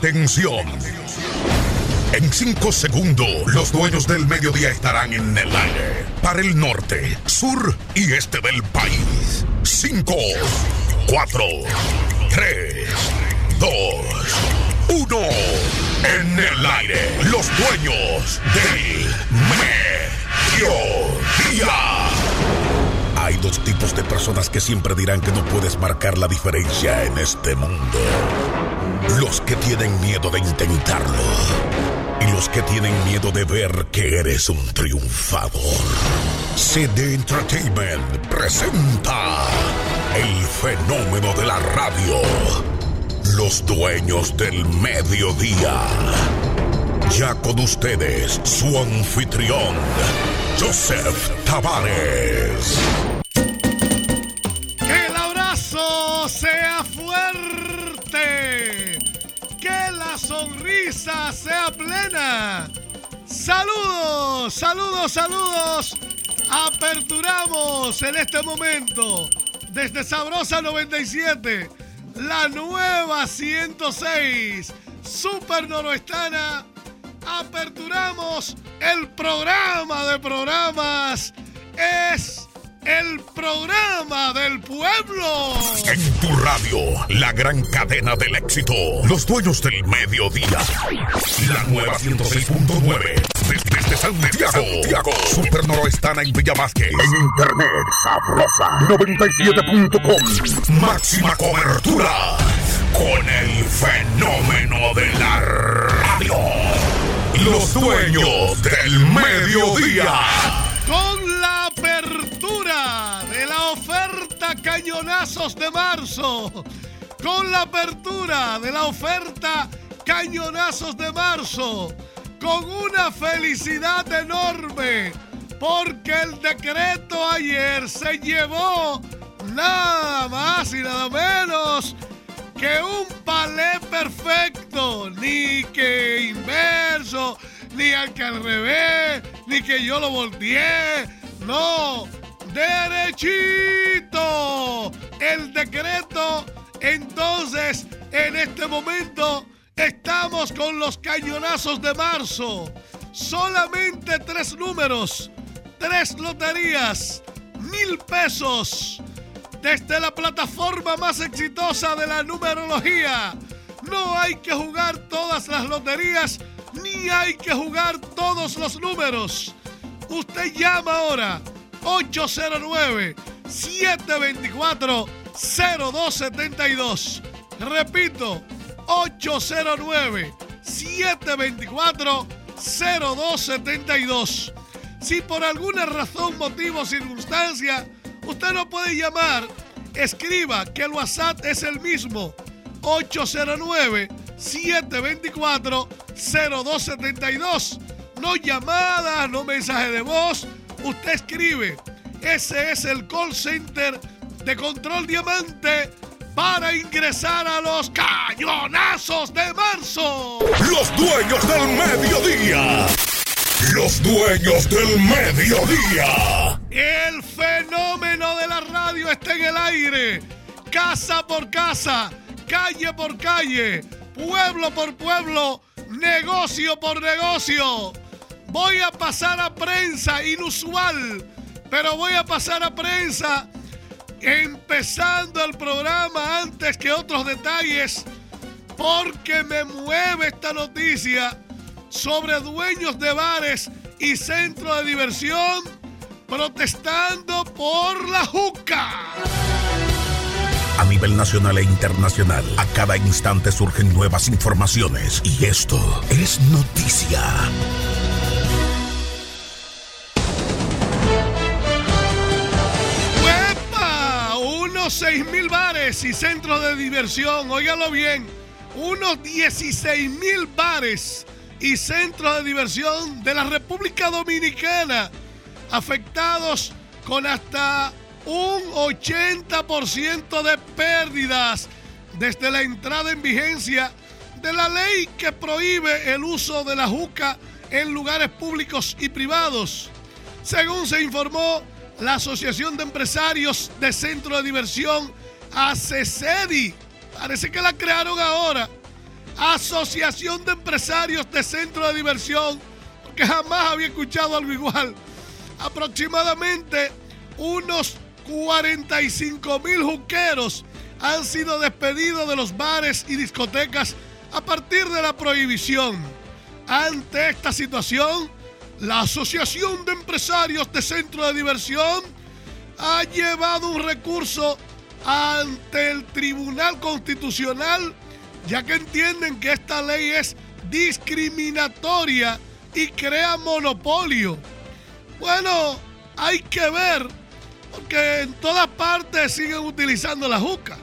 Atención. En cinco segundos, los dueños del mediodía estarán en el aire. Para el norte, sur y este del país. Cinco, cuatro, tres, dos, uno. En el aire, los dueños del mediodía. Hay dos tipos de personas que siempre dirán que no puedes marcar la diferencia en este mundo. Los que tienen miedo de intentarlo. Y los que tienen miedo de ver que eres un triunfador. CD Entertainment presenta el fenómeno de la radio. Los dueños del mediodía. Ya con ustedes, su anfitrión, Joseph Tavares. Sea plena. Saludos, saludos, saludos. Aperturamos en este momento desde Sabrosa 97, la nueva 106, Super Noroestana. Aperturamos el programa de programas. Es el programa del pueblo. En tu radio, la gran cadena del éxito. Los dueños del mediodía. La nueva 106.9. Desde, desde Santiago. Santiago. Super Noroestana y Villa Vázquez. En internet, sabrosa. 97.com. Máxima cobertura. Con el fenómeno de la radio. Los dueños del mediodía. Cañonazos de marzo. Con la apertura de la oferta Cañonazos de marzo. Con una felicidad enorme. Porque el decreto ayer se llevó nada más y nada menos que un palé perfecto, ni que inverso, ni al que al revés, ni que yo lo volteé, no, derechito. El decreto, entonces, en este momento, estamos con los cañonazos de marzo. Solamente tres números, tres loterías, mil pesos desde la plataforma más exitosa de la numerología. No hay que jugar todas las loterías ni hay que jugar todos los números. Usted llama ahora 809-724-0272. Repito, 809-724-0272. Si por alguna razón, motivo o circunstancia usted no puede llamar, escriba que el WhatsApp es el mismo. 809-724-0272. No llamadas, no mensaje de voz. Usted escribe. Ese es el call center de Control Diamante para ingresar a los cañonazos de marzo. Los dueños del mediodía. Los dueños del mediodía. El fenómeno de la radio está en el aire. Casa por casa, calle por calle, pueblo por pueblo, negocio por negocio. Voy a pasar a prensa inusual, pero voy a pasar a prensa empezando el programa antes que otros detalles, porque me mueve esta noticia sobre dueños de bares y centros de diversión protestando por la juca. A nivel nacional e internacional, a cada instante surgen nuevas informaciones y esto es noticia. Unos 6 mil bares y centros de diversión, óigalo bien, unos 16 mil bares y centros de diversión de la República Dominicana afectados con hasta un 80% de pérdidas desde la entrada en vigencia de la ley que prohíbe el uso de la juca en lugares públicos y privados. Según se informó, la Asociación de Empresarios de Centro de Diversión, ACECEDI, parece que la crearon ahora, Asociación de Empresarios de Centro de Diversión, porque jamás había escuchado algo igual. Aproximadamente unos 45 mil juqueros han sido despedidos de los bares y discotecas a partir de la prohibición. Ante esta situación, la Asociación de Empresarios de Centro de Diversión ha llevado un recurso ante el Tribunal Constitucional, ya que entienden que esta ley es discriminatoria y crea monopolio. Bueno, hay que ver, porque en todas partes siguen utilizando la juca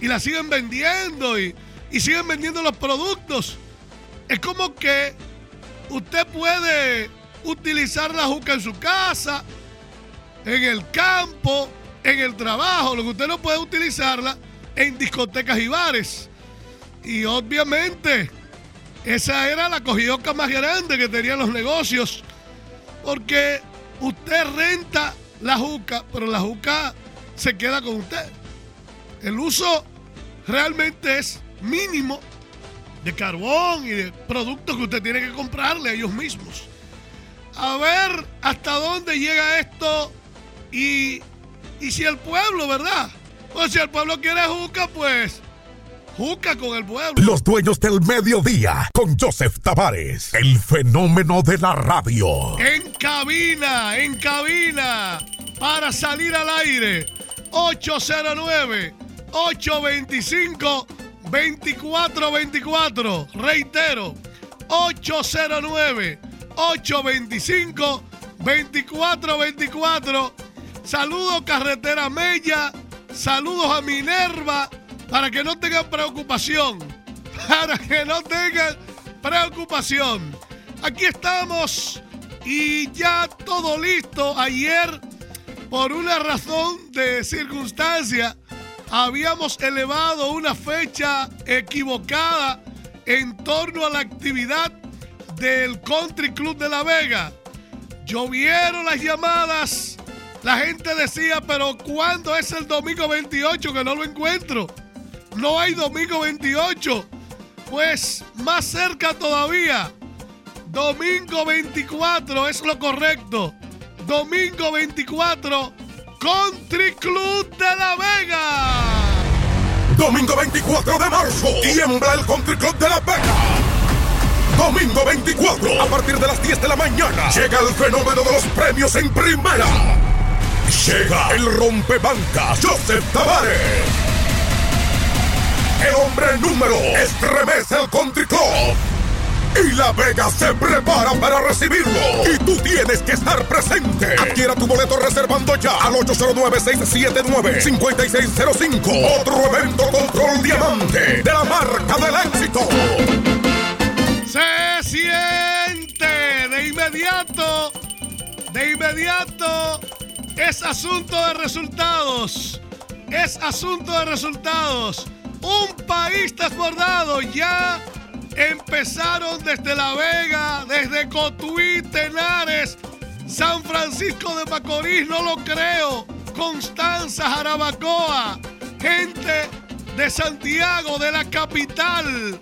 y la siguen vendiendo y, y siguen vendiendo los productos. Es como que usted puede utilizar la juca en su casa, en el campo, en el trabajo, lo que usted no puede utilizarla en discotecas y bares. Y obviamente, esa era la cogioca más grande que tenían los negocios, porque usted renta la juca, pero la juca se queda con usted. El uso realmente es mínimo de carbón y de productos que usted tiene que comprarle a ellos mismos. A ver hasta dónde llega esto y, y si el pueblo, ¿verdad? Pues si el pueblo quiere juca, pues juca con el pueblo. Los dueños del mediodía con Joseph Tavares, el fenómeno de la radio. En cabina, en cabina, para salir al aire, 809 825 2424. Reitero, 809 825 2424. Saludos Carretera Mella, saludos a Minerva, para que no tengan preocupación, para que no tengan preocupación. Aquí estamos y ya todo listo. Ayer, por una razón de circunstancia, habíamos elevado una fecha equivocada en torno a la actividad del Country Club de La Vega. Llovieron las llamadas. La gente decía, pero ¿cuándo es el domingo 28 que no lo encuentro? No hay domingo 28. Pues más cerca todavía. Domingo 24 es lo correcto. Domingo 24, Country Club de La Vega. Domingo 24 de marzo, tiembla el Country Club de La Vega. Domingo 24, a partir de las 10 de la mañana, llega el fenómeno de los premios en primera. Llega el rompebancas Joseph Tavares. El hombre número estremece el Country. Y La Vega se prepara para recibirlo. Y tú tienes que estar presente. Adquiera tu boleto reservando ya al 809-679-5605. Otro evento Control Diamante de la marca del éxito. Se siente de inmediato, de inmediato, es asunto de resultados. Es asunto de resultados. Un país desbordado ya empezaron desde La Vega, desde Cotuí, Tenares, San Francisco de Macorís, no lo creo, Constanza, Jarabacoa, gente de Santiago, de la capital.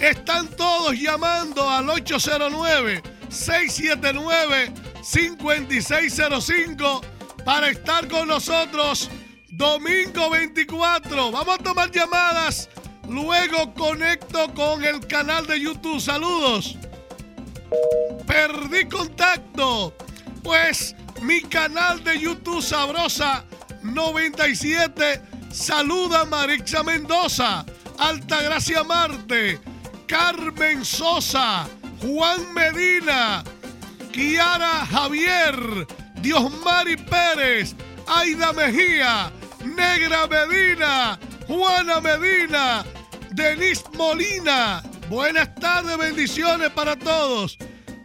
Están todos llamando al 809-679-5605 para estar con nosotros domingo 24. Vamos a tomar llamadas. Luego conecto con el canal de YouTube. Saludos. Perdí contacto. Pues mi canal de YouTube Sabrosa 97 saluda a Marixa Mendoza, Altagracia Marte, Carmen Sosa, Juan Medina, Kiara Javier, Diosmari Pérez, Aida Mejía, Negra Medina, Juana Medina, Denis Molina. Buenas tardes, bendiciones para todos.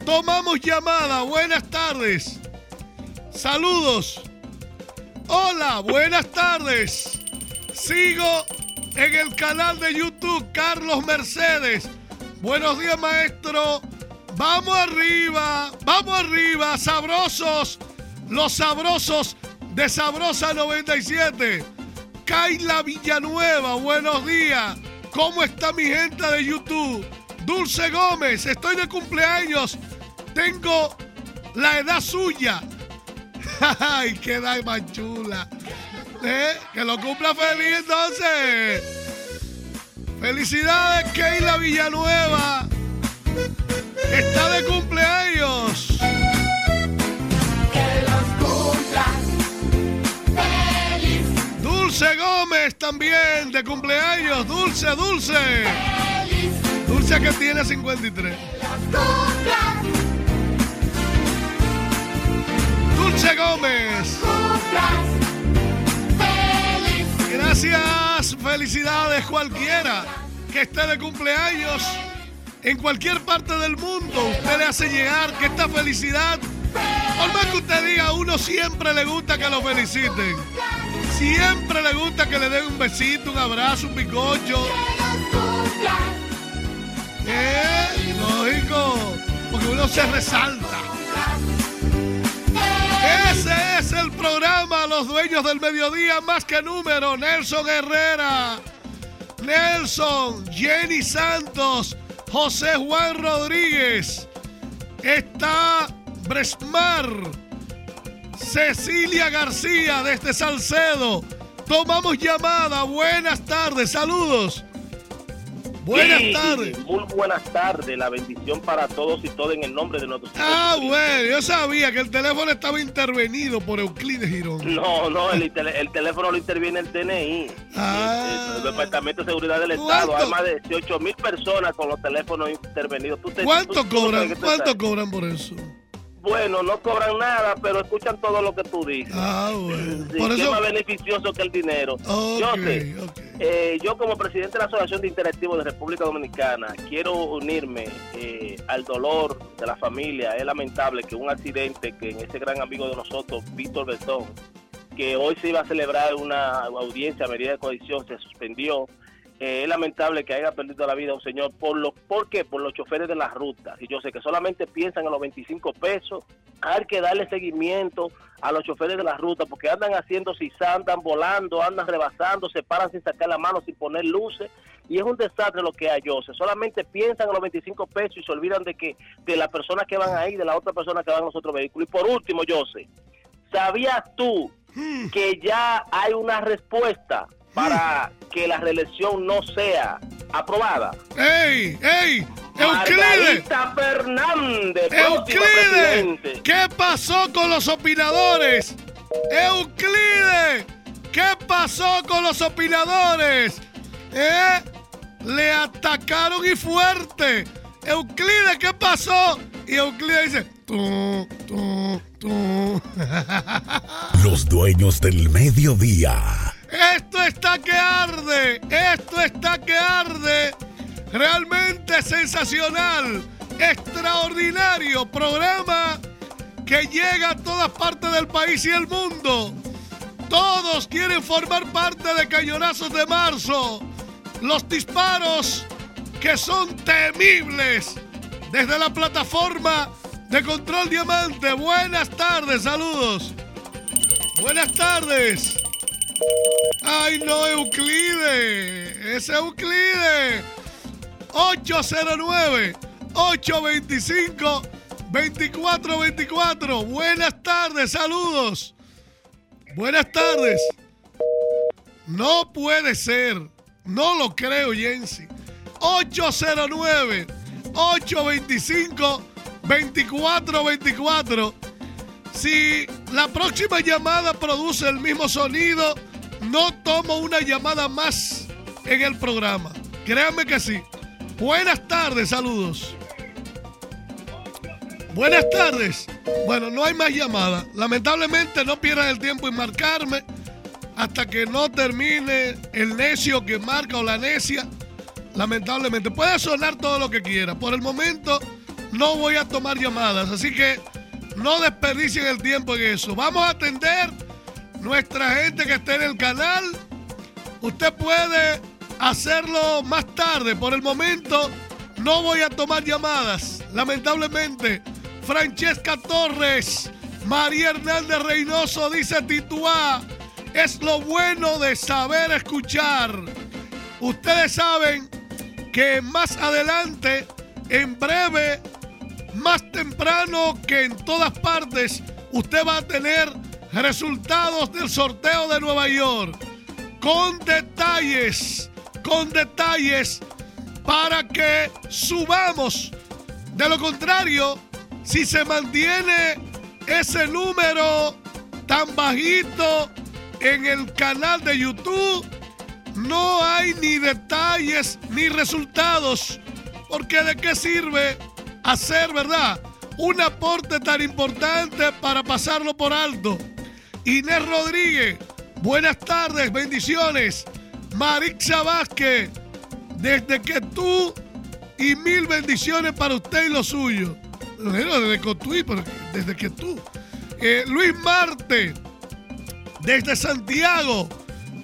Tomamos llamada, buenas tardes. Saludos. Hola, buenas tardes. Sigo en el canal de YouTube Carlos Mercedes. Buenos días, maestro. Vamos arriba, vamos arriba, sabrosos. Los sabrosos de Sabrosa 97. Kaila Villanueva, buenos días. ¿Cómo está mi gente de YouTube? Dulce Gómez, estoy de cumpleaños. Tengo la edad suya. ¡Ay, qué edad más chula! ¿Eh? Que lo cumpla feliz entonces. Felicidades, Keila Villanueva. Está de cumpleaños. Que los cumplas feliz, Dulce Gómez también de cumpleaños. Dulce, Dulce. feliz, Dulce que tiene 53. cumplas, Dulce Gómez. cumplas feliz, Gracias, felicidades cualquiera que esté de cumpleaños en cualquier parte del mundo. Usted le hace llegar que esta felicidad, por más que usted diga, a uno siempre le gusta que lo feliciten. Siempre le gusta que le den un besito, un abrazo, un bizcocho. ¿Eh? Lógico, porque uno se resalta. Ese es el programa Los Dueños del Mediodía, más que número. Nelson Herrera, Nelson, Jenny Santos, José Juan Rodríguez. Está Bresmar, Cecilia García desde Salcedo. Tomamos llamada. Buenas tardes, saludos. Buenas Sí, tardes. Muy buenas tardes. La bendición para todos y todas en el nombre de nuestro Señor Ah, bueno, yo sabía que el teléfono estaba intervenido por Euclides Girón. No, no, el, el teléfono lo interviene el DNI. Ah. el, el Departamento de Seguridad del Estado. Hay más de 18 mil personas con los teléfonos intervenidos. ¿Tú te- ¿Cuánto tú- cobran? tú ¿Cuánto cobran por eso? Bueno, no cobran nada, pero escuchan todo lo que tú dices. Ah, bueno. Sí, Por que es eso. más beneficioso que el dinero. Yo sé. Eh, yo como presidente de la Asociación de Interactivos de República Dominicana quiero unirme eh, al dolor de la familia. Es lamentable que un accidente que en ese gran amigo de nosotros, Víctor Betón, que hoy se iba a celebrar una audiencia a medida de coalición, se suspendió. Eh, es lamentable que haya perdido la vida un señor. ¿Por, lo, ¿Por qué? Por los choferes de las rutas. Y yo sé que solamente piensan en los 25 pesos. Hay que darle seguimiento a los choferes de las rutas porque andan haciendo si andan volando, andan rebasando, se paran sin sacar la mano, sin poner luces. Y es un desastre lo que hay, yo sé. Solamente piensan en los 25 pesos y se olvidan de que de las personas que van ahí, de la otra persona que van en los otros vehículos. Y por último, yo sé, ¿sabías tú Hmm. que ya hay una respuesta para que la reelección no sea aprobada? ¡Ey! ¡Ey! ¡Euclides! Fernández, ¡Euclides! ¿Qué pasó con los opinadores? ¡Euclides! ¿Qué pasó con los opinadores? ¿Eh? Le atacaron y fuerte. Euclides, ¿qué pasó? Y Euclides dice, tú, tú, tú. Los dueños del mediodía. Esto está que arde, esto está que arde. Realmente sensacional, extraordinario programa que llega a todas partes del país y el mundo. Todos quieren formar parte de Cañonazos de Marzo. Los disparos que son temibles desde la plataforma de Control Diamante. Buenas tardes, saludos. Buenas tardes. Ay, no, Euclides. Es Euclides. 809-825-2424. Buenas tardes, saludos. Buenas tardes. No puede ser. No lo creo, Jensi. 809-825-2424. Si la próxima llamada produce el mismo sonido, no tomo una llamada más en el programa. Créanme que sí. Buenas tardes, saludos. Buenas tardes. Bueno, no hay más llamadas. Lamentablemente no pierdan el tiempo en marcarme hasta que no termine el necio que marca o la necia. Lamentablemente puede sonar todo lo que quiera. Por el momento no voy a tomar llamadas, así que no desperdicien el tiempo en eso. Vamos a atender nuestra gente que está en el canal. Usted puede hacerlo más tarde. Por el momento no voy a tomar llamadas. Lamentablemente, Francesca Torres, María Hernández Reynoso dice Tituá. Es lo bueno de saber escuchar. Ustedes saben que más adelante, en breve, más temprano que en todas partes, usted va a tener resultados del sorteo de Nueva York. Con detalles, con detalles para que subamos. De lo contrario, si se mantiene ese número tan bajito en el canal de YouTube, no hay ni detalles ni resultados. Porque de qué sirve hacer, ¿verdad? Un aporte tan importante para pasarlo por alto. Inés Rodríguez, buenas tardes, bendiciones. Marixa Vázquez, desde que tú y mil bendiciones para usted y lo suyo. Bueno, desde que tú, desde que tú. Eh, Luis Marte, desde Santiago.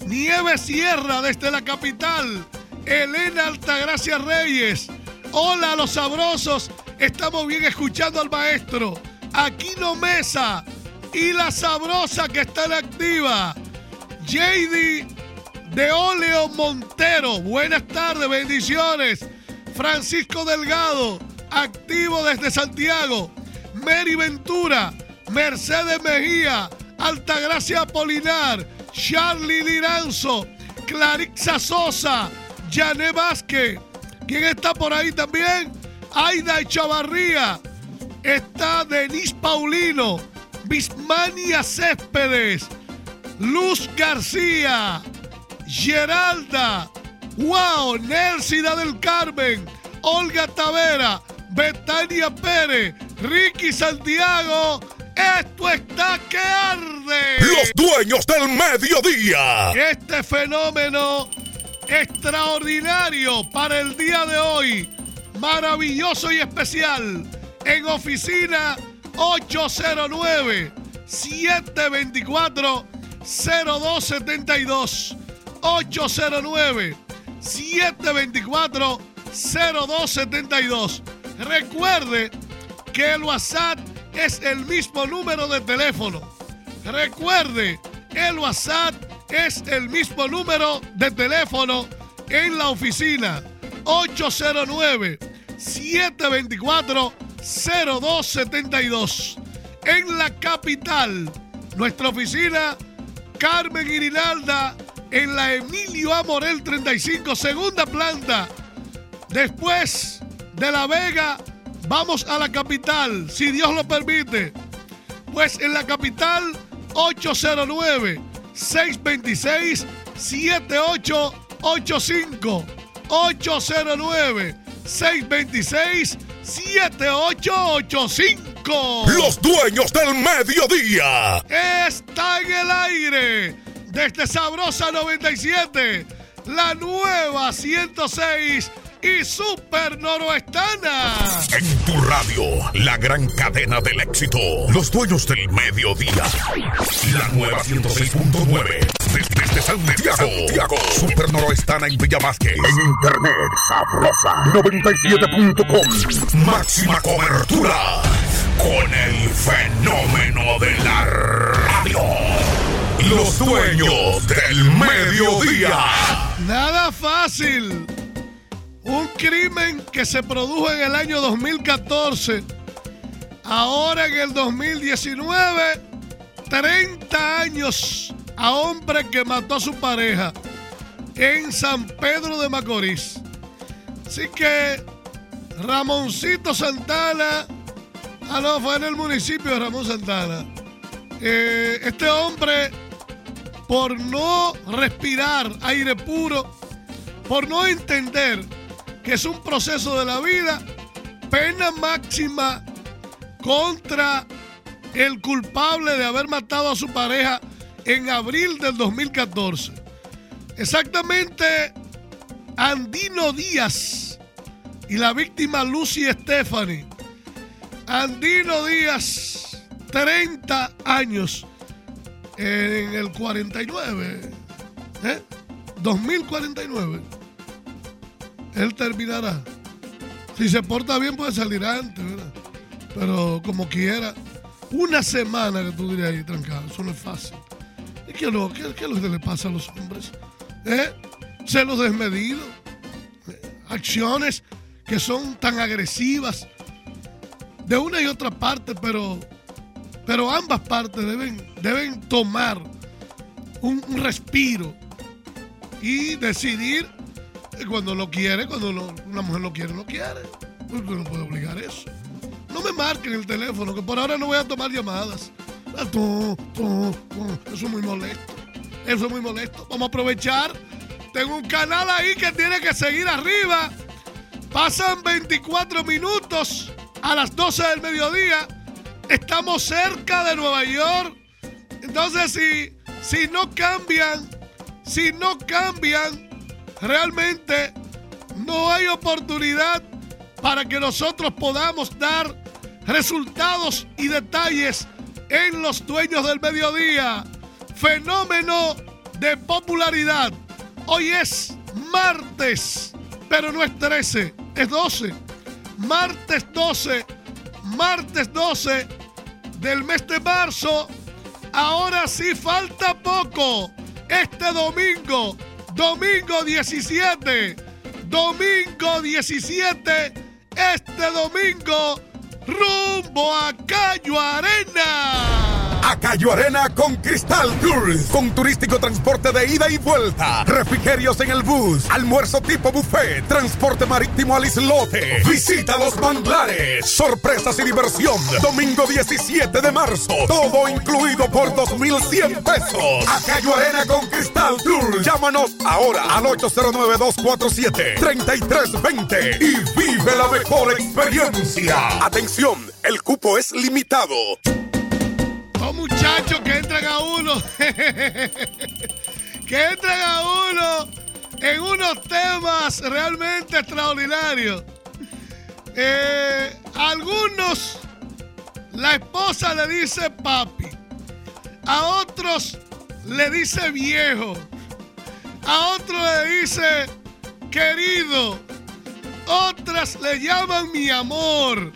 Nieve Sierra, desde la capital. Elena Altagracia Reyes. Hola, los sabrosos. Estamos bien escuchando al maestro. Aquino Mesa. Y la sabrosa que está en activa. JD de Oleo Montero. Buenas tardes, bendiciones. Francisco Delgado, activo desde Santiago. Mary Ventura, Mercedes Mejía, Altagracia Polinar, Charlie Liranzo, Clarixa Sosa, Jané Vázquez. ¿Quién está por ahí también? Aida Echavarría. Está Denise Paulino, Bismania Céspedes, Luz García, Geralda, Wow, Nelsida del Carmen, Olga Tavera, Betania Pérez, Ricky Santiago. Esto está que arde. Los dueños del mediodía. Este fenómeno extraordinario para el día de hoy, maravilloso y especial, en oficina 809 724 0272 809 724 0272 Recuerde que el WhatsApp es el mismo número de teléfono. Recuerde, el WhatsApp es el mismo número de teléfono en la oficina. 809-724-0272. En la capital, nuestra oficina, Carmen Irinalda, en la Emilio Amorel 35, segunda planta. Después de La Vega, vamos a la capital, si Dios lo permite. Pues en la capital, 809-626-7885. 809-626-7885. Los dueños del mediodía. Está en el aire desde Sabrosa 97, la nueva 106 y Super Noroestana. En tu radio, la gran cadena del éxito. Los dueños del mediodía. La nueva 106.9. Desde, desde Santiago. Santiago. Super Noroestana en Villa Vázquez. En internet, sabrosa. 97.com. Máxima cobertura. Con el fenómeno de la radio. Los dueños del mediodía. Nada fácil. Un crimen que se produjo en el año 2014. Ahora en el 2019, 30 años a hombre que mató a su pareja en San Pedro de Macorís. Así que Ramoncito Santana, ah no, fue en el municipio de Ramón Santana. Eh, este hombre, por no respirar aire puro, por no entender que es un proceso de la vida, pena máxima contra el culpable de haber matado a su pareja en abril del 2014. Exactamente, Andino Díaz y la víctima Lucy Stephanie. Andino Díaz, 30 años en el 49, ¿eh? 2049 él terminará. Si se porta bien puede salir antes, ¿verdad? Pero como quiera, una semana que tú dirías ahí trancado, eso no es fácil. ¿Y qué, lo, qué, es lo que le pasa a los hombres? ¿Eh? celos desmedidos, acciones que son tan agresivas de una y otra parte, pero, pero ambas partes deben, deben tomar un, respiro y decidir cuando lo quiere, cuando una mujer lo quiere, lo quiere. Porque no puede obligar eso. No me marquen el teléfono, que por ahora no voy a tomar llamadas. Eso es muy molesto. Eso es muy molesto. Vamos a aprovechar. Tengo un canal ahí que tiene que seguir arriba. Pasan 24 minutos a las 12 del mediodía. Estamos cerca de Nueva York. Entonces, si, si no cambian, si no cambian, realmente no hay oportunidad para que nosotros podamos dar resultados y detalles en los dueños del mediodía. Fenómeno de popularidad. Hoy es martes, pero no es 13, es 12. Martes 12, martes 12 del mes de marzo. Ahora sí falta poco. Este domingo, domingo 17, domingo 17, este domingo, rumbo a Cayo Arena. A Cayo Arena con Cristal Tours. Con turístico transporte de ida y vuelta. Refrigerios en el bus. Almuerzo tipo buffet. Transporte marítimo al islote. Visita los manglares. Sorpresas y diversión. Domingo 17 de marzo. Todo incluido por 2,100 pesos. A Cayo Arena con Cristal Tours. Llámanos ahora al 809-247-3320 y vive la mejor experiencia. Atención, el cupo es limitado. Muchachos que entran a uno, que entran a uno en unos temas realmente extraordinarios. Eh, algunos, la esposa le dice papi, a otros le dice viejo, a otros le dice querido, otras le llaman mi amor,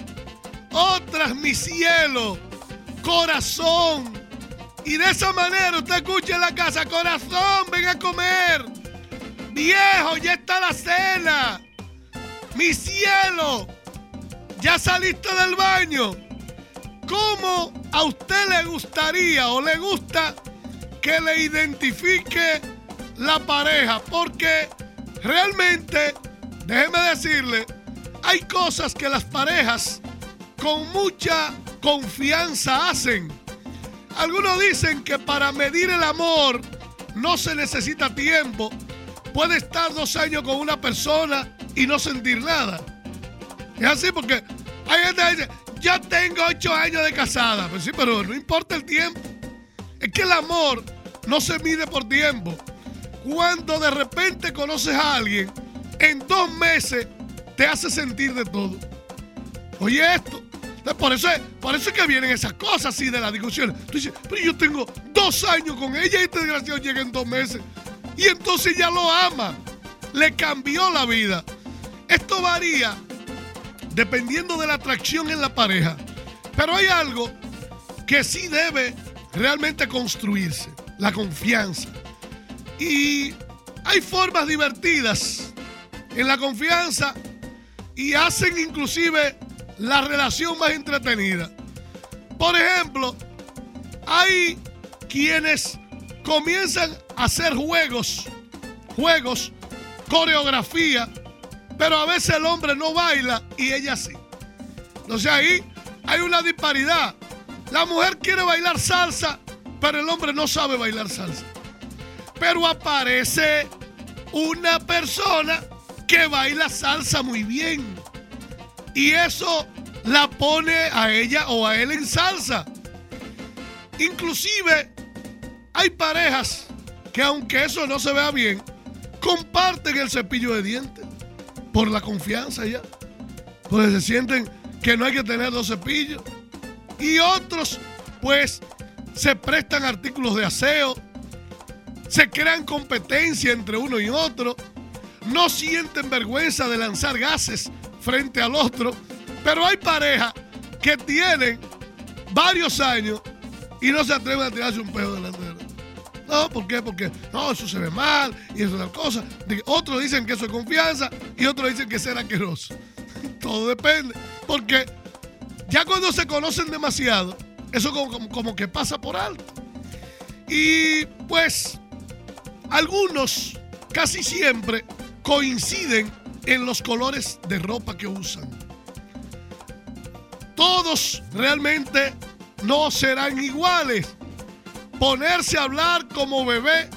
otras mi cielo corazón. Y de esa manera usted escucha en la casa, corazón, ven a comer. Viejo, ya está la cena. Mi cielo, ya saliste del baño. ¿Cómo a usted le gustaría o le gusta que le identifique la pareja? Porque realmente, déjeme decirle, hay cosas que las parejas con mucha confianza hacen. Algunos dicen que para medir el amor no se necesita tiempo. Puede estar dos años con una persona y no sentir nada. Es así porque hay gente que dice, yo tengo ocho años de casada. Pues sí, pero no importa el tiempo. Es que el amor no se mide por tiempo. Cuando de repente conoces a alguien, en dos meses te hace sentir de todo. Oye esto. Por eso, es, por eso es que vienen esas cosas así de las discusiones. Tú dices, pero yo tengo dos años con ella y este desgraciado llega en dos meses. Y entonces ya lo ama. Le cambió la vida. Esto varía dependiendo de la atracción en la pareja. Pero hay algo que sí debe realmente construirse. La confianza. Y hay formas divertidas en la confianza y hacen inclusive la relación más entretenida. Por ejemplo, hay quienes comienzan a hacer juegos, juegos, coreografía, pero a veces el hombre no baila y ella sí. Entonces ahí hay una disparidad. La mujer quiere bailar salsa, pero el hombre no sabe bailar salsa. Pero aparece una persona que baila salsa muy bien. Y eso la pone a ella o a él en salsa. Inclusive hay parejas que aunque eso no se vea bien, comparten el cepillo de dientes por la confianza ya. Porque se sienten que no hay que tener dos cepillos. Y otros pues se prestan artículos de aseo, se crean competencia entre uno y otro, no sienten vergüenza de lanzar gases frente al otro, pero hay parejas que tienen varios años y no se atreven a tirarse un pedo delante de él. No, ¿por qué? Porque no, eso se ve mal y eso es tal cosa. Otros dicen que eso es confianza y otros dicen que es ser asqueroso. Todo depende. Porque ya cuando se conocen demasiado, eso como- como que pasa por alto. Y pues algunos casi siempre coinciden en los colores de ropa que usan. Todos realmente no serán iguales. Ponerse a hablar como bebé,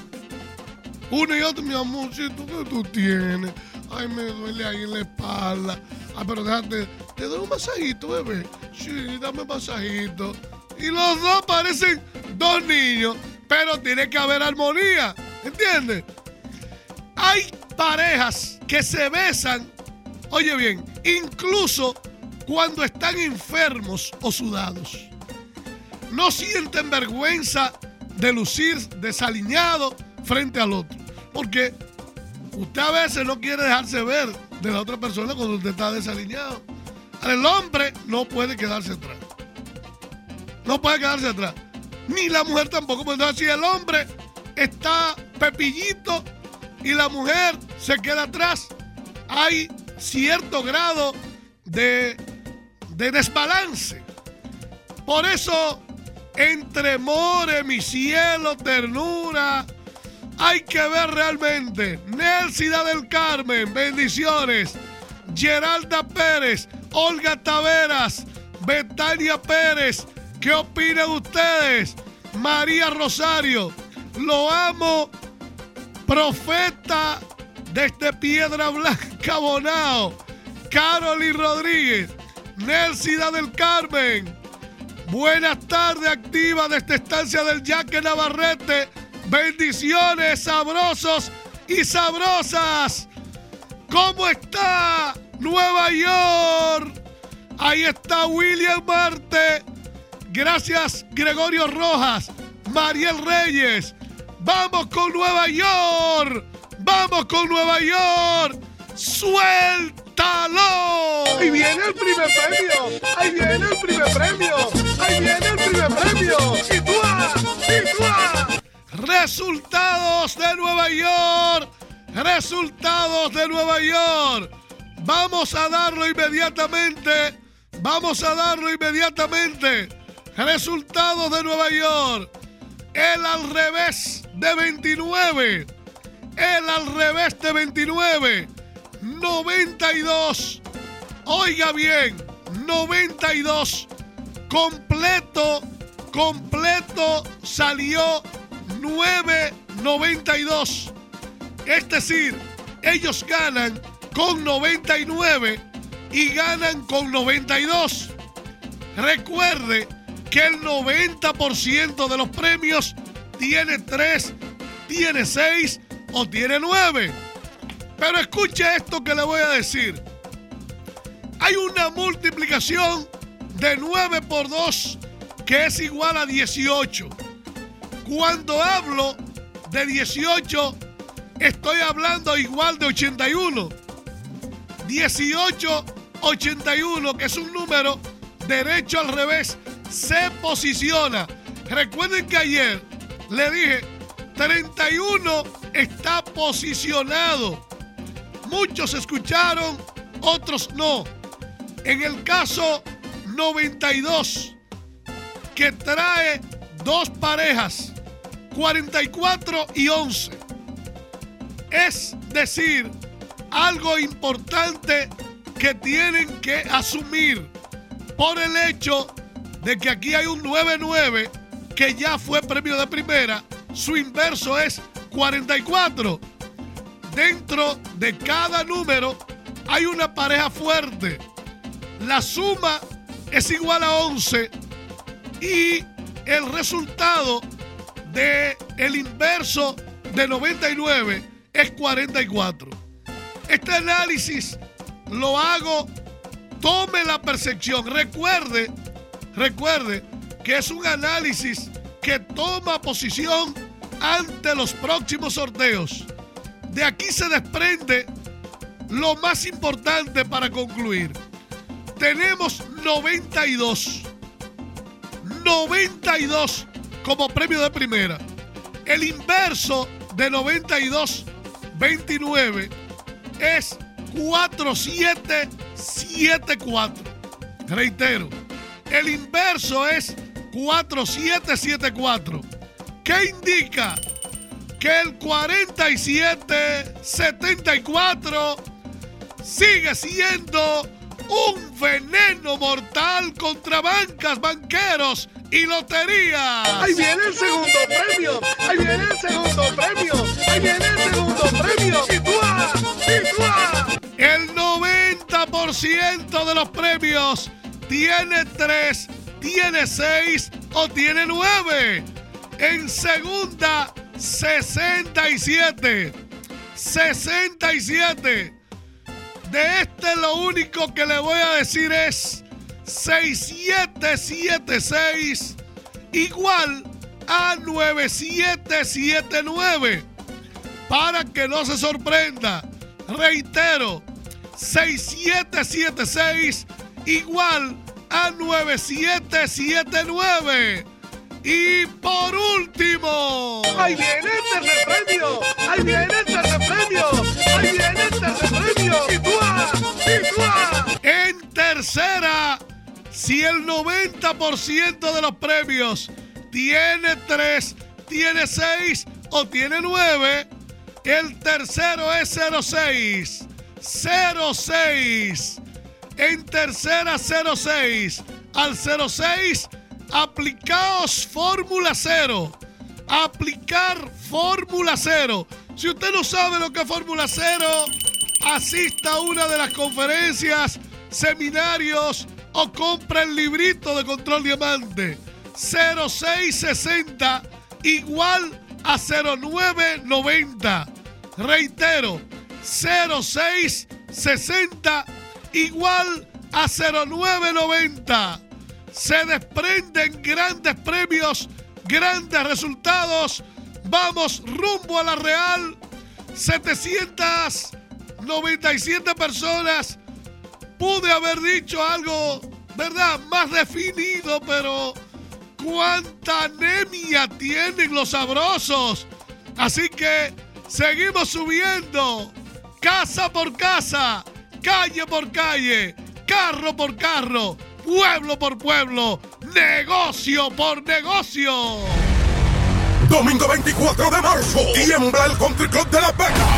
uno y otro, mi amorcito, ¿qué tú tienes? Ay, me duele ahí en la espalda. Ay, pero déjate, te doy un masajito, bebé. Sí, dame un masajito. Y los dos parecen dos niños, pero tiene que haber armonía, ¿entiendes? Hay parejas que se besan, oye bien, incluso cuando están enfermos o sudados. No sienten vergüenza de lucir desaliñado frente al otro. Porque usted a veces no quiere dejarse ver de la otra persona cuando usted está desaliñado. El hombre no puede quedarse atrás. No puede quedarse atrás. Ni la mujer tampoco. Entonces, si el hombre está pepillito y la mujer se queda atrás, hay cierto grado de, de desbalance. Por eso, entre more, mi cielo, ternura, hay que ver realmente. Nelsida del Carmen, bendiciones. Geralda Pérez, Olga Taveras, Betania Pérez, ¿qué opinan ustedes? María Rosario, lo amo, profeta desde Piedra Blanca Bonao, Carolyn Rodríguez, Nelsida del Carmen, buenas tardes, activa desde Estancia del Yaque Navarrete, bendiciones, sabrosos y sabrosas. ¿Cómo está Nueva York? Ahí está William Marte. Gracias Gregorio Rojas, Mariel Reyes. Vamos con Nueva York. Vamos con Nueva York. Suéltalo. Ahí viene el primer premio. Ahí viene el primer premio. Ahí viene el primer premio. Sitúa, sitúa. Resultados de Nueva York. Resultados de Nueva York. Vamos a darlo inmediatamente. Vamos a darlo inmediatamente. Resultados de Nueva York. El al revés de 29. El al revés de 29. 92. Oiga bien. 92. Completo. Completo salió 9.92. Es decir, ellos ganan con 99 y ganan con 92. Recuerde que el 90% de los premios tiene 3, tiene 6 o tiene 9. Pero escuche esto que le voy a decir. Hay una multiplicación de 9 por 2 que es igual a 18. Cuando hablo de 18, estoy hablando igual de 81. 18, 81, que es un número derecho al revés, se posiciona. Recuerden que ayer le dije, 31 está posicionado. Muchos escucharon, otros no. En el caso 92, que trae dos parejas, 44 y 11. Es decir, algo importante que tienen que asumir por el hecho de que aquí hay un 9-9 que ya fue premio de primera, su inverso es 44. Dentro de cada número hay una pareja fuerte. La suma es igual a 11 y el resultado de el inverso de 99 es 44. Este análisis lo hago, tome la percepción. Recuerde, recuerde que es un análisis que toma posición ante los próximos sorteos. De aquí se desprende lo más importante para concluir. Tenemos 92. 92 como premio de primera. El inverso de 9229 es 4774. Reitero, el inverso es 4774. ¿Qué indica? Que el 4774 sigue siendo un veneno mortal contra bancas, banqueros y loterías. Ahí viene el segundo premio. Ahí viene el segundo premio. Ahí viene el segundo premio. Y tú, y tú, ah. El 90% de los premios tiene 3, tiene 6 o tiene 9. En segunda, 67. 67. De este lo único que le voy a decir es 6776 igual a 9779. Para que no se sorprenda, reitero, 6776 igual a 9779. Y por último, Ahí viene el tercer premio. Ahí viene el tercer premio. Ahí viene el tercer premio. Y tú, ah, y tú, ah. en tercera, si el 90% de los premios tiene 3, tiene 6 o tiene 9, el tercero es 06. 06. En tercera 06. Al 06, aplicaos Fórmula 0. Aplicar Fórmula 0. Si usted no sabe lo que es Fórmula 0, asista a una de las conferencias, seminarios o compra el librito de Control Diamante. 0660 igual a 0990. Reitero, 0660 igual a 0990. Se desprenden grandes premios, grandes resultados. Vamos rumbo a la Real. 797 personas. Pude haber dicho algo, ¿verdad? Más definido, pero cuánta anemia tienen los sabrosos. Así que seguimos subiendo. Casa por casa, calle por calle, carro por carro, pueblo por pueblo, negocio por negocio. Domingo 24 de marzo, tiembla el Country Club de La Vega.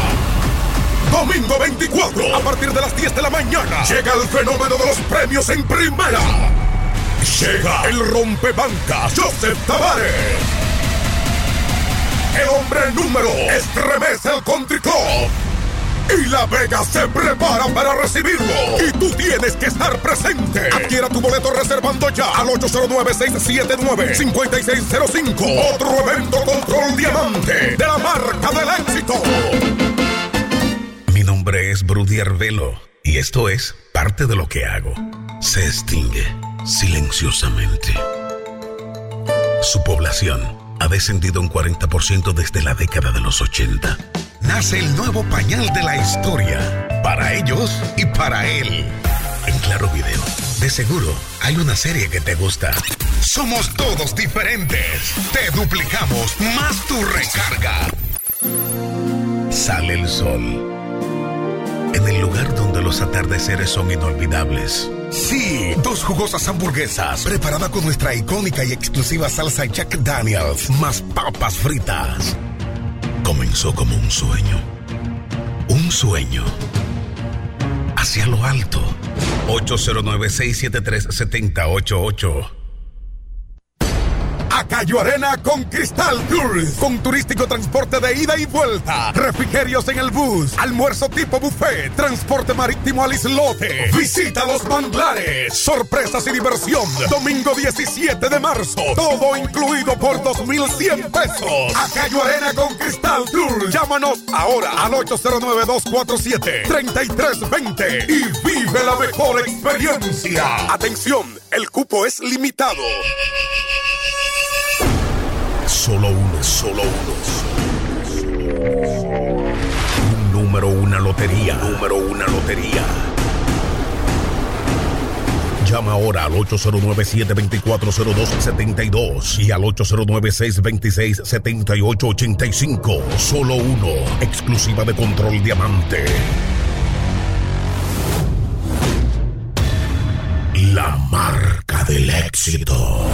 Domingo 24, a partir de las 10 de la mañana, llega el fenómeno de los premios en primera. Llega el rompebancas Joseph Tavares. El hombre número estremece el Country Club. Y La Vega se prepara para recibirlo. Y tú tienes que estar presente. Adquiera tu boleto reservando ya al 809-679-5605. Otro evento Control Diamante de la marca del éxito. Mi nombre es Brudier Velo y esto es parte de lo que hago. Se extingue silenciosamente. Su población ha descendido un 40% desde la década de los 80. Nace el nuevo pañal de la historia, para ellos y para él. En Claro Video, de seguro hay una serie que te gusta. Somos todos diferentes. Te duplicamos más tu recarga. Sale el sol. En el lugar donde los atardeceres son inolvidables. Sí, dos jugosas hamburguesas, preparada con nuestra icónica y exclusiva salsa Jack Daniels, más papas fritas. Comenzó como un sueño. Un sueño. Hacia lo alto. 809-673-7088. A Cayo Arena con Cristal Tours. Con turístico transporte de ida y vuelta. Refrigerios en el bus. Almuerzo tipo buffet. Transporte marítimo al islote. Visita los manglares. Sorpresas y diversión. Domingo 17 de marzo. Todo incluido por 2,100 pesos. A Cayo Arena con Cristal Tours. Llámanos ahora al 809-247-3320 y vive la mejor experiencia. Atención, el cupo es limitado. Solo uno, solo uno. Un número, una lotería. Número, una lotería. Llama ahora al 809-724-0272 y al 809-626-7885. Solo uno, exclusiva de Control Diamante. La marca del éxito.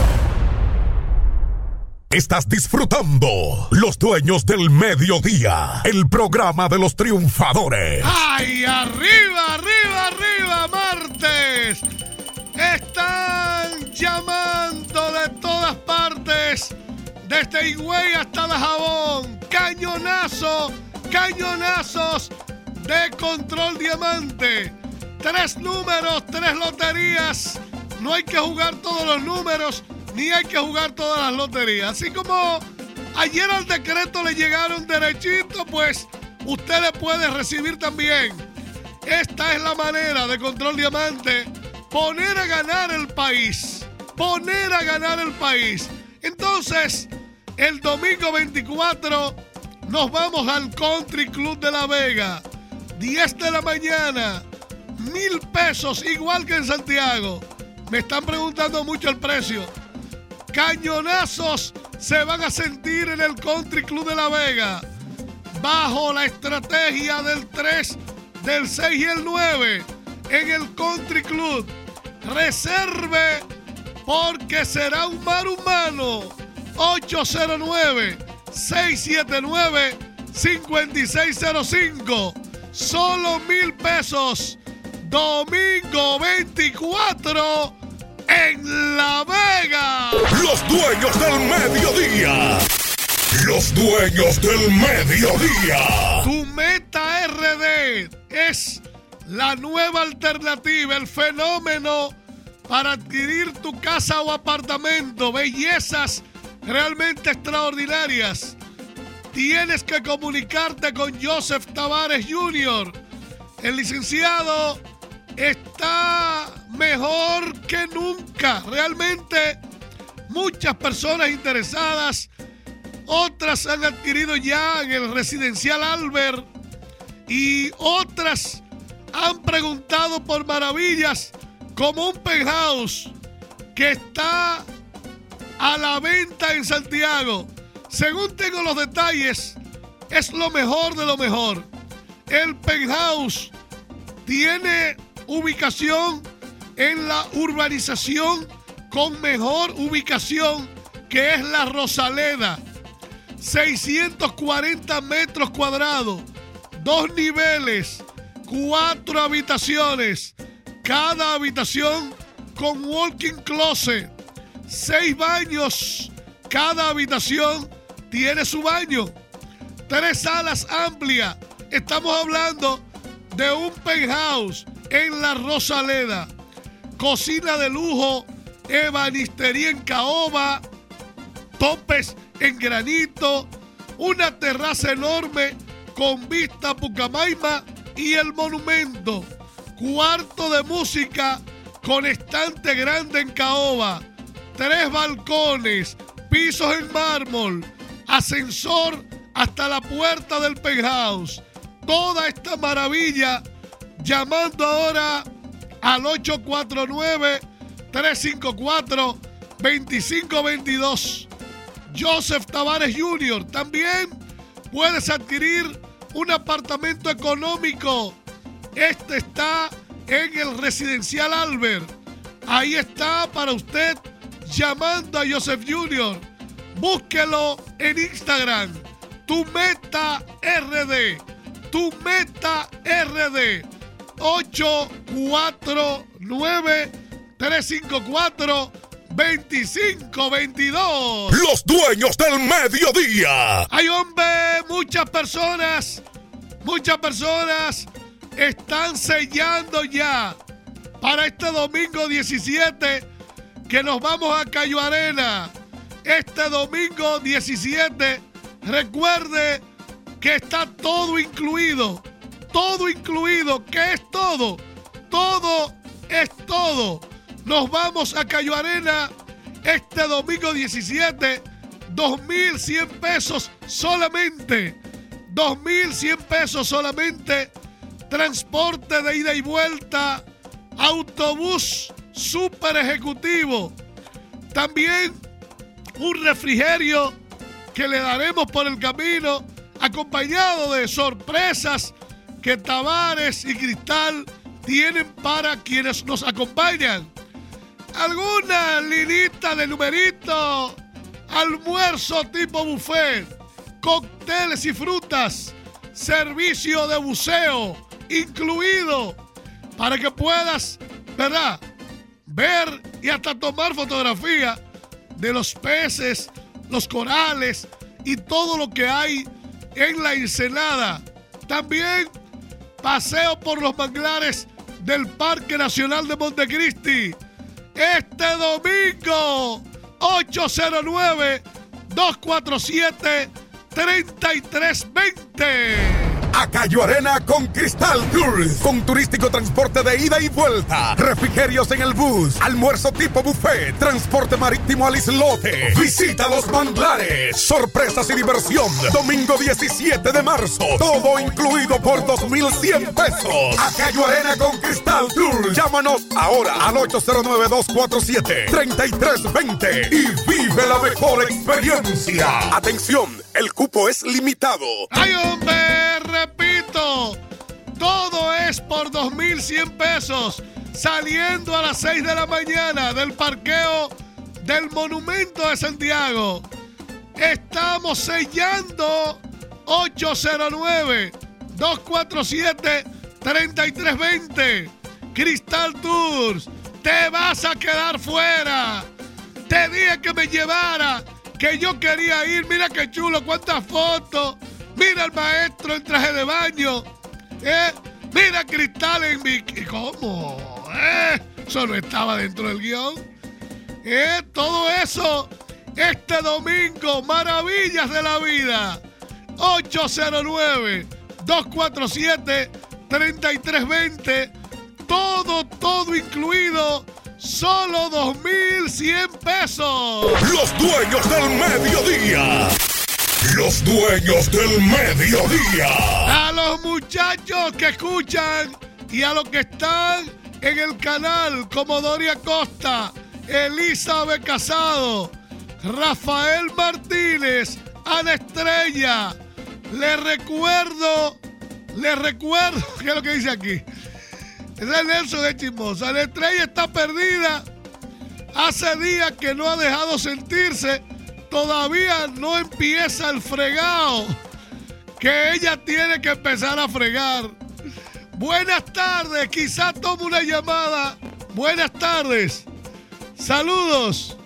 Estás disfrutando Los Dueños del Mediodía, el programa de los triunfadores. ¡Ay, arriba, arriba, arriba, martes! Están llamando de todas partes, desde Higüey hasta La Jabón. Cañonazo, cañonazos de control diamante. Tres números, tres loterías. No hay que jugar todos los números, ni hay que jugar todas las loterías. Así como ayer al decreto le llegaron derechito, pues usted le puede recibir también. Esta es la manera de Control Diamante poner a ganar el país. Poner a ganar el país. Entonces, el domingo 24 nos vamos al Country Club de La Vega. 10 de la mañana. Mil pesos, igual que en Santiago. Me están preguntando mucho el precio. Cañonazos se van a sentir en el Country Club de La Vega. Bajo la estrategia del 3, del 6 y el 9 en el Country Club. Reserve porque será un mar humano. 809-679-5605. Solo mil pesos. Domingo 24 en La Vega. Los dueños del mediodía. Los dueños del mediodía. Tu meta RD es la nueva alternativa, el fenómeno para adquirir tu casa o apartamento. Bellezas realmente extraordinarias. Tienes que comunicarte con Joseph Tavares Jr. El licenciado está mejor que nunca. Realmente muchas personas interesadas. Otras han adquirido ya en el residencial Albert. Y otras han preguntado por maravillas como un penthouse que está a la venta en Santiago. Según tengo los detalles, es lo mejor de lo mejor. El penthouse tiene ubicación en la urbanización con mejor ubicación que es la Rosaleda. 640 metros cuadrados, dos niveles, cuatro habitaciones, cada habitación con walking closet, seis baños, cada habitación tiene su baño, tres salas amplias. Estamos hablando de un penthouse en la Rosaleda, cocina de lujo, ebanistería en caoba, topes en granito, una terraza enorme con vista a Pucamaima y el monumento, cuarto de música con estante grande en caoba, tres balcones, pisos en mármol, ascensor hasta la puerta del penthouse. Toda esta maravilla llamando ahora al 849-354-2522. Joseph Tavares Jr. También puedes adquirir un apartamento económico. Este está en el residencial Albert. Ahí está para usted llamando a Joseph Jr. Búsquelo en Instagram. Tu meta RD. Tu meta RD. 849 354 2522. Los dueños del mediodía. Hay hombre, muchas personas, muchas personas están sellando ya para este domingo 17 que nos vamos a Cayo Arena. Este domingo 17, recuerde que está todo incluido. Todo incluido. ¿Qué es todo? Todo es todo. Nos vamos a Cayo Arena este domingo 17. 2.100 pesos solamente. 2.100 pesos solamente. Transporte de ida y vuelta. Autobús super ejecutivo. También un refrigerio que le daremos por el camino, acompañado de sorpresas que Tavares y Cristal tienen para quienes nos acompañan. Alguna linita de numerito, almuerzo tipo buffet, cócteles y frutas, servicio de buceo incluido para que puedas, ¿verdad? Ver y hasta tomar fotografía de los peces, los corales y todo lo que hay en la ensenada. También paseo por los manglares del Parque Nacional de Montecristi. Este domingo, 809-247-3320. A Cayo Arena con Cristal Tours. Con turístico transporte de ida y vuelta. Refrigerios en el bus. Almuerzo tipo buffet. Transporte marítimo al islote. Visita los manglares. Sorpresas y diversión. Domingo 17 de marzo. Todo incluido por 2,100 pesos. A Cayo Arena con Cristal Tours. Llámanos ahora al 809-247-3320. Y vive la mejor experiencia. Atención, el cupo es limitado. ¡Ay, hombre! Repito, todo es por 2.100 pesos. Saliendo a las 6 de la mañana del parqueo del Monumento de Santiago. Estamos sellando 809-247-3320. Cristal Tours, te vas a quedar fuera. Te dije que me llevara, que yo quería ir. Mira qué chulo, cuántas fotos. Mira al maestro en traje de baño. ¿eh? Mira Cristal en mi... ¿Cómo? ¿Eh? Eso no estaba dentro del guion. ¿Eh? Todo eso este domingo. Maravillas de la vida. 809-247-3320. Todo, todo incluido. Solo 2.100 pesos. Los dueños del mediodía. Los dueños del mediodía. A los muchachos que escuchan y a los que están en el canal, como Doria Costa, Elizabeth Casado, Rafael Martínez, Ana Estrella. Les recuerdo, les recuerdo, ¿qué es lo que dice aquí? Es el Nelson de Chismosa. La estrella está perdida. Hace días que no ha dejado sentirse. Todavía no empieza el fregado. Que ella tiene que empezar a fregar. Buenas tardes. Quizás tome una llamada. Buenas tardes. Saludos.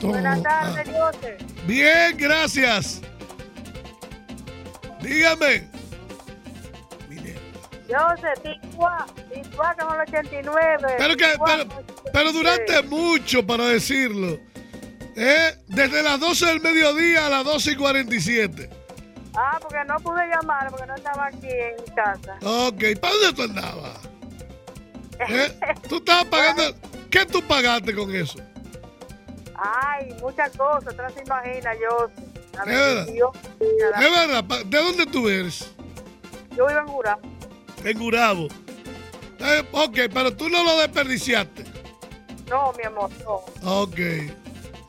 Buenas tardes. José. Bien, gracias. Dígame. Mire, José, Ticua, Ticua con el 89. Pero, que, pero, con el 86. pero durante mucho para decirlo. ¿Eh? Desde las 12 del mediodía a las 12 y 47. Ah, porque no pude llamar, porque no estaba aquí en mi casa. Ok, ¿para dónde tú andabas? ¿Eh? ¿Tú estabas pagando? ¿Qué tú pagaste con eso? Ay, muchas cosas, tú no se imagina, José. La ¿Es verdad? Es verdad, ¿de dónde tú eres? Yo vivo en Jura. En Gurabo. Eh, ok, pero tú no lo desperdiciaste. No, mi amor, no. Ok.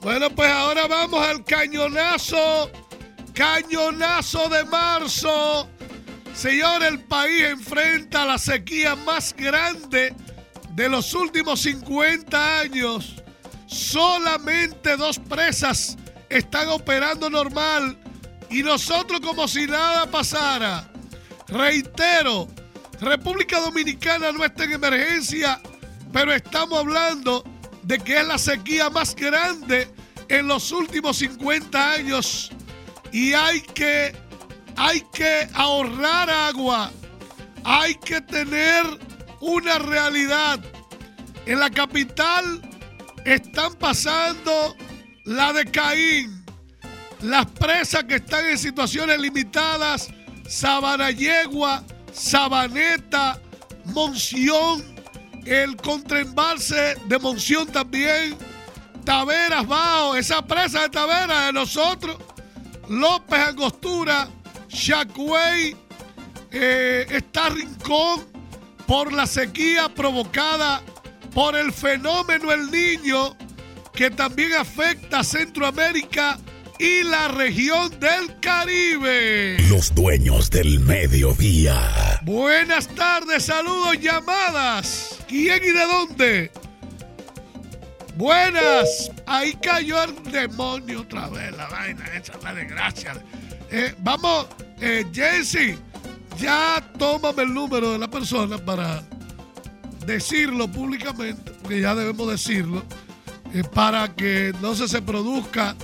Bueno, pues ahora vamos al cañonazo. Cañonazo de marzo. Señor, el país enfrenta la sequía más grande de los últimos 50 años. Solamente dos presas están operando normal y nosotros como si nada pasara. Reitero, República Dominicana no está en emergencia, pero estamos hablando de que es la sequía más grande en los últimos 50 años. Y hay que, hay que ahorrar agua, hay que tener una realidad. En la capital están pasando la de Caín, las presas que están en situaciones limitadas, Sabanayegua, Sabaneta, Monción, el contraembalse de Monción también, Taveras Bajo, esa presa de Taveras de nosotros, López Angostura, Chacüey, eh, está Rincón por la sequía provocada por el fenómeno El Niño que también afecta a Centroamérica y la región del Caribe. Los dueños del mediodía. Buenas tardes, saludos, llamadas. ¿Quién y de dónde? Buenas. Ahí cayó el demonio otra vez, la vaina esa, la desgracia. Eh, vamos, eh, Jesse, ya tómame el número de la persona para decirlo públicamente, porque ya debemos decirlo, eh, para que no se, se produzca,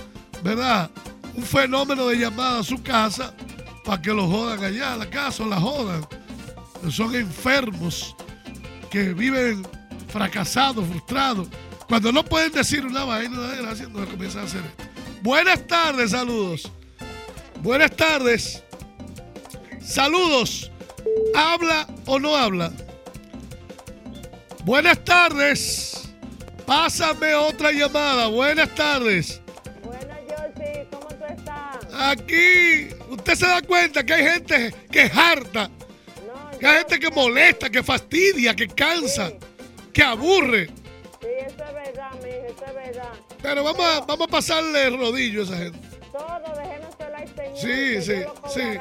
¿verdad? Un fenómeno de llamada a su casa para que lo jodan allá, a la casa o la jodan. Son enfermos que viven fracasados, frustrados. Cuando no pueden decir una vaina, una desgracia, no comienzan a hacer esto. Buenas tardes, saludos. Buenas tardes. Saludos. ¿Habla o no habla? Buenas tardes. Pásame otra llamada. Buenas tardes. Bueno, Josie, ¿cómo tú estás? Aquí, usted se da cuenta que hay gente que es harta, que hay gente que molesta, que fastidia, que cansa, que aburre. Sí, eso es verdad, mijo, eso es verdad. Pero vamos a, vamos a pasarle el rodillo a esa gente. Todo dejémoselo al Señor. Sí, que sí, sí.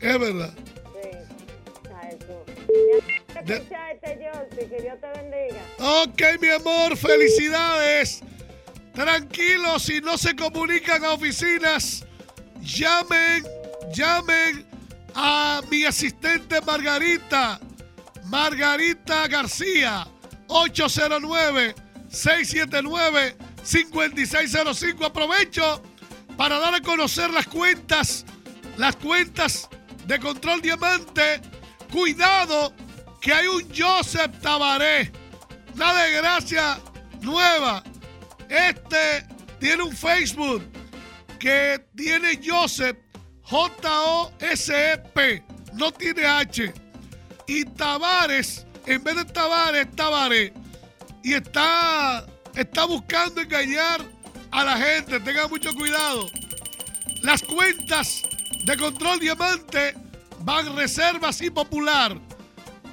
Es verdad. Sí. Tú. Ya De- escuchaste, Josie, que Dios te bendiga. Ok, mi amor, felicidades. Tranquilos, si no se comunican a oficinas, llamen, llamen a mi asistente Margarita, Margarita García, 809-679-5605. Aprovecho para dar a conocer las cuentas, las cuentas de Control Diamante. Cuidado, que hay un Joseph Tabaré, una desgracia nueva. Este tiene un Facebook que tiene Joseph J-O-S-E-P, no tiene H. Y Tavares, en vez de Tavares, Tabaré. Y está, está buscando engañar a la gente. Tengan mucho cuidado. Las cuentas de Control Diamante van reservas y popular.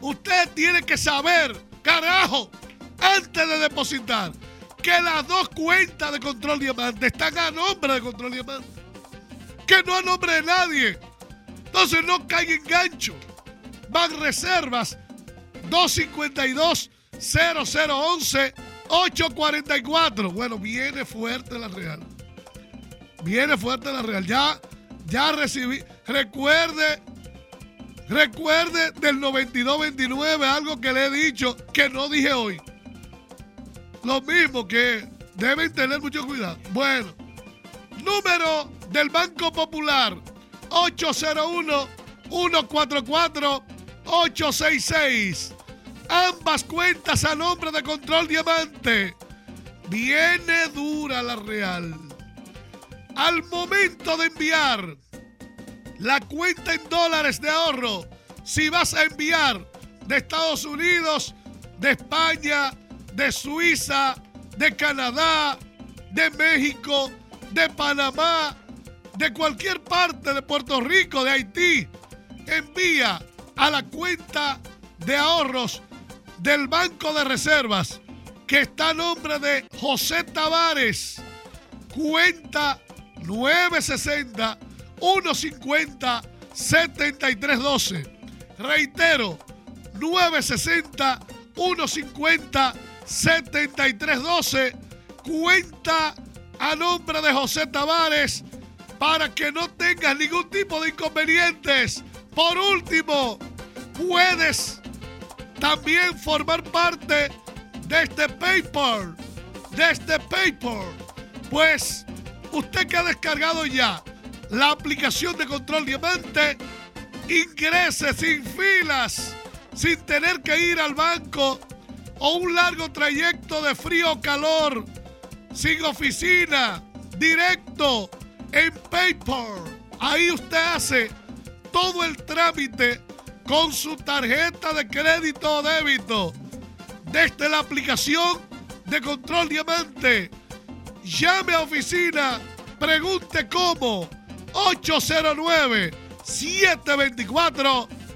Usted tiene que saber, carajo, antes de depositar, que las dos cuentas de Control Diamante están a nombre de Control Diamante. Que no a nombre de nadie. Entonces no caiga en gancho. Van reservas 252 0011 844. Bueno, viene fuerte la Real. Viene fuerte la Real. Ya, ya recibí. Recuerde, recuerde del 9229, algo que le he dicho que no dije hoy. Lo mismo que deben tener mucho cuidado. Bueno, número del Banco Popular 801-144-866. Ambas cuentas a nombre de Control Diamante. Viene dura la Real. Al momento de enviar la cuenta en dólares de ahorro, si vas a enviar de Estados Unidos, de España, de Suiza, de Canadá, de México, de Panamá, de cualquier parte de Puerto Rico, de Haití, envía a la cuenta de ahorros del Banco de Reservas, que está a nombre de José Tavares, cuenta 960 150 7312. Reitero, 960 150 7312. Cuenta a nombre de José Tavares para que no tengas ningún tipo de inconvenientes. Por último, puedes también formar parte de este paper, de este paper. Pues usted que ha descargado ya la aplicación de Control Diamante, ingrese sin filas, sin tener que ir al banco o un largo trayecto de frío o calor, sin oficina, directo, en paper. Ahí usted hace todo el trámite con su tarjeta de crédito o débito desde la aplicación de Control Diamante. Llame a oficina, pregunte cómo. 809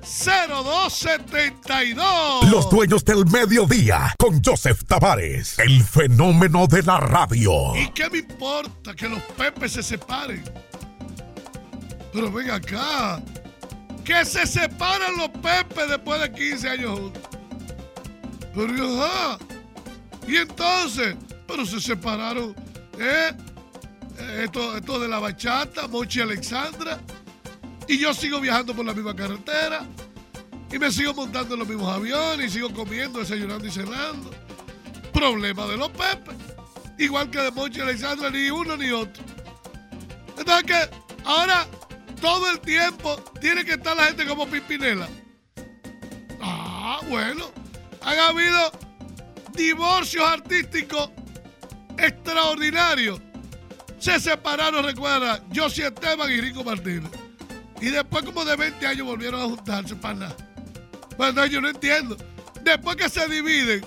0272. Los dueños del mediodía con Joseph Tavares, el fenómeno de la radio. ¿Y qué me importa que los pepes se separen? Pero ven acá. Que se separan los pepes después de 15 años juntos. Pero ajá. Y entonces, pero se separaron, ¿eh? Esto, esto de la bachata, Mochi Alexandra. Y yo sigo viajando por la misma carretera. Y me sigo montando en los mismos aviones. Y sigo comiendo, desayunando y cenando. Problema de los pepes. Igual que de Mochi Alexandra, ni uno ni otro. Entonces que ahora todo el tiempo tiene que estar la gente como Pimpinela. Ah, bueno. Han habido divorcios artísticos extraordinarios. Se separaron, recuerda, Josie Esteban y Rico Martínez. Y después como de 20 años volvieron a juntarse para nada. Bueno, yo no entiendo. Después que se dividen,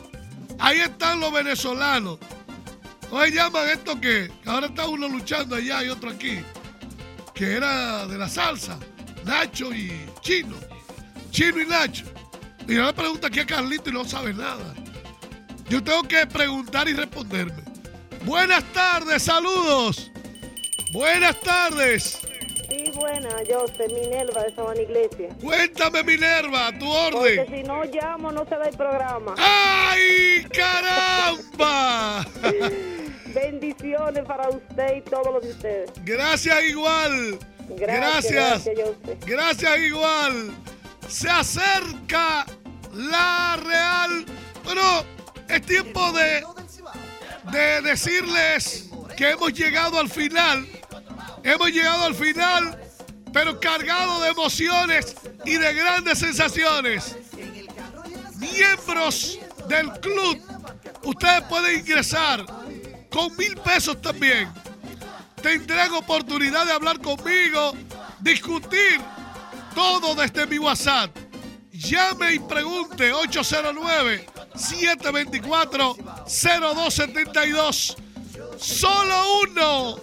ahí están los venezolanos. ¿Cómo se llaman esto que? ahora está uno luchando allá y otro aquí. Que era de la salsa. Nacho y Chino. Chino y Nacho. Y yo le pregunto aquí a Carlito y no sabe nada. Yo tengo que preguntar y responderme. Buenas tardes, saludos. Buenas tardes. Buena, yo soy Minerva de Sabana Iglesia. Cuéntame, Minerva, tu Porque orden. si no llamo, no se da el programa. ¡Ay, caramba! Bendiciones para usted y todos los de ustedes. Gracias igual. Gracias, gracias, José. Gracias igual. Se acerca la Real. Bueno, es tiempo de, de decirles que hemos llegado al final. Hemos llegado al final, pero cargado de emociones y de grandes sensaciones. Miembros del club, ustedes pueden ingresar con mil pesos también tendrán oportunidad de hablar conmigo, discutir todo desde mi WhatsApp. Llame y pregunte 809-724-0272. Solo uno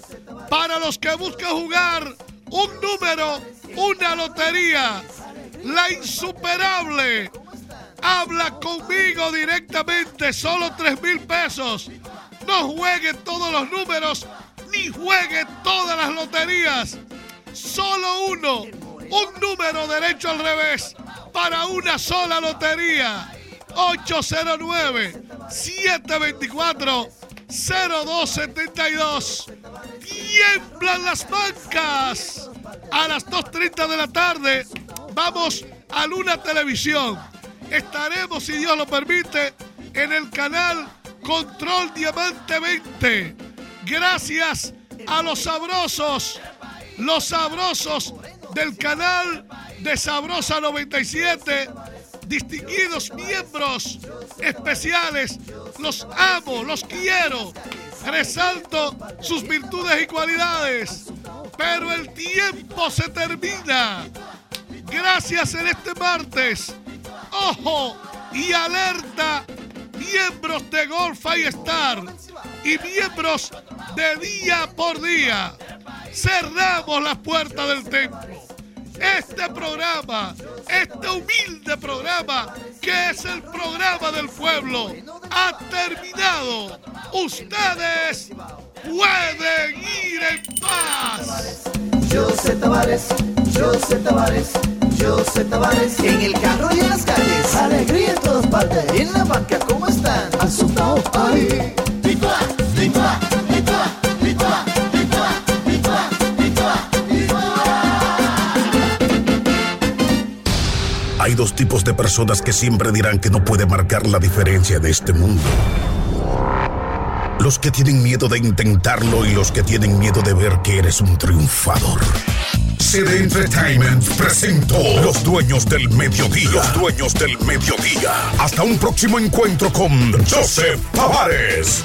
para los que buscan jugar un número, una lotería. La insuperable. Habla conmigo directamente, solo 3 mil pesos. No juegue todos los números ni juegue todas las loterías. Solo uno, un número derecho al revés para una sola lotería. 809-724-0272. Tiemblan las bancas. A las 2.30 de la tarde vamos a Luna Televisión. Estaremos, si Dios lo permite, en el canal Control Diamante 20. Gracias a los sabrosos, los sabrosos del canal de Sabrosa 97, distinguidos miembros especiales. Los amo, los quiero. Resalto sus virtudes y cualidades. Pero el tiempo se termina. Gracias en este martes. Ojo y alerta, miembros de Golf Star y miembros de día por día. Cerramos las puertas del templo. Este programa, este humilde programa, que es el programa del pueblo, ha terminado. Ustedes pueden ir en paz. José Tavares, José Tavares, José Tavares. En el carro y en las calles. Alegría en todas partes. En la banca, ¿cómo están? Asustado, ay. Ticua, ticua, ticua, Hay dos tipos de personas que siempre dirán que no puede marcar la diferencia de este mundo. Los que tienen miedo de intentarlo y los que tienen miedo de ver que eres un triunfador. CD Entertainment presentó Los Dueños del Mediodía. Los Dueños del Mediodía. Hasta un próximo encuentro con Joseph Tavares.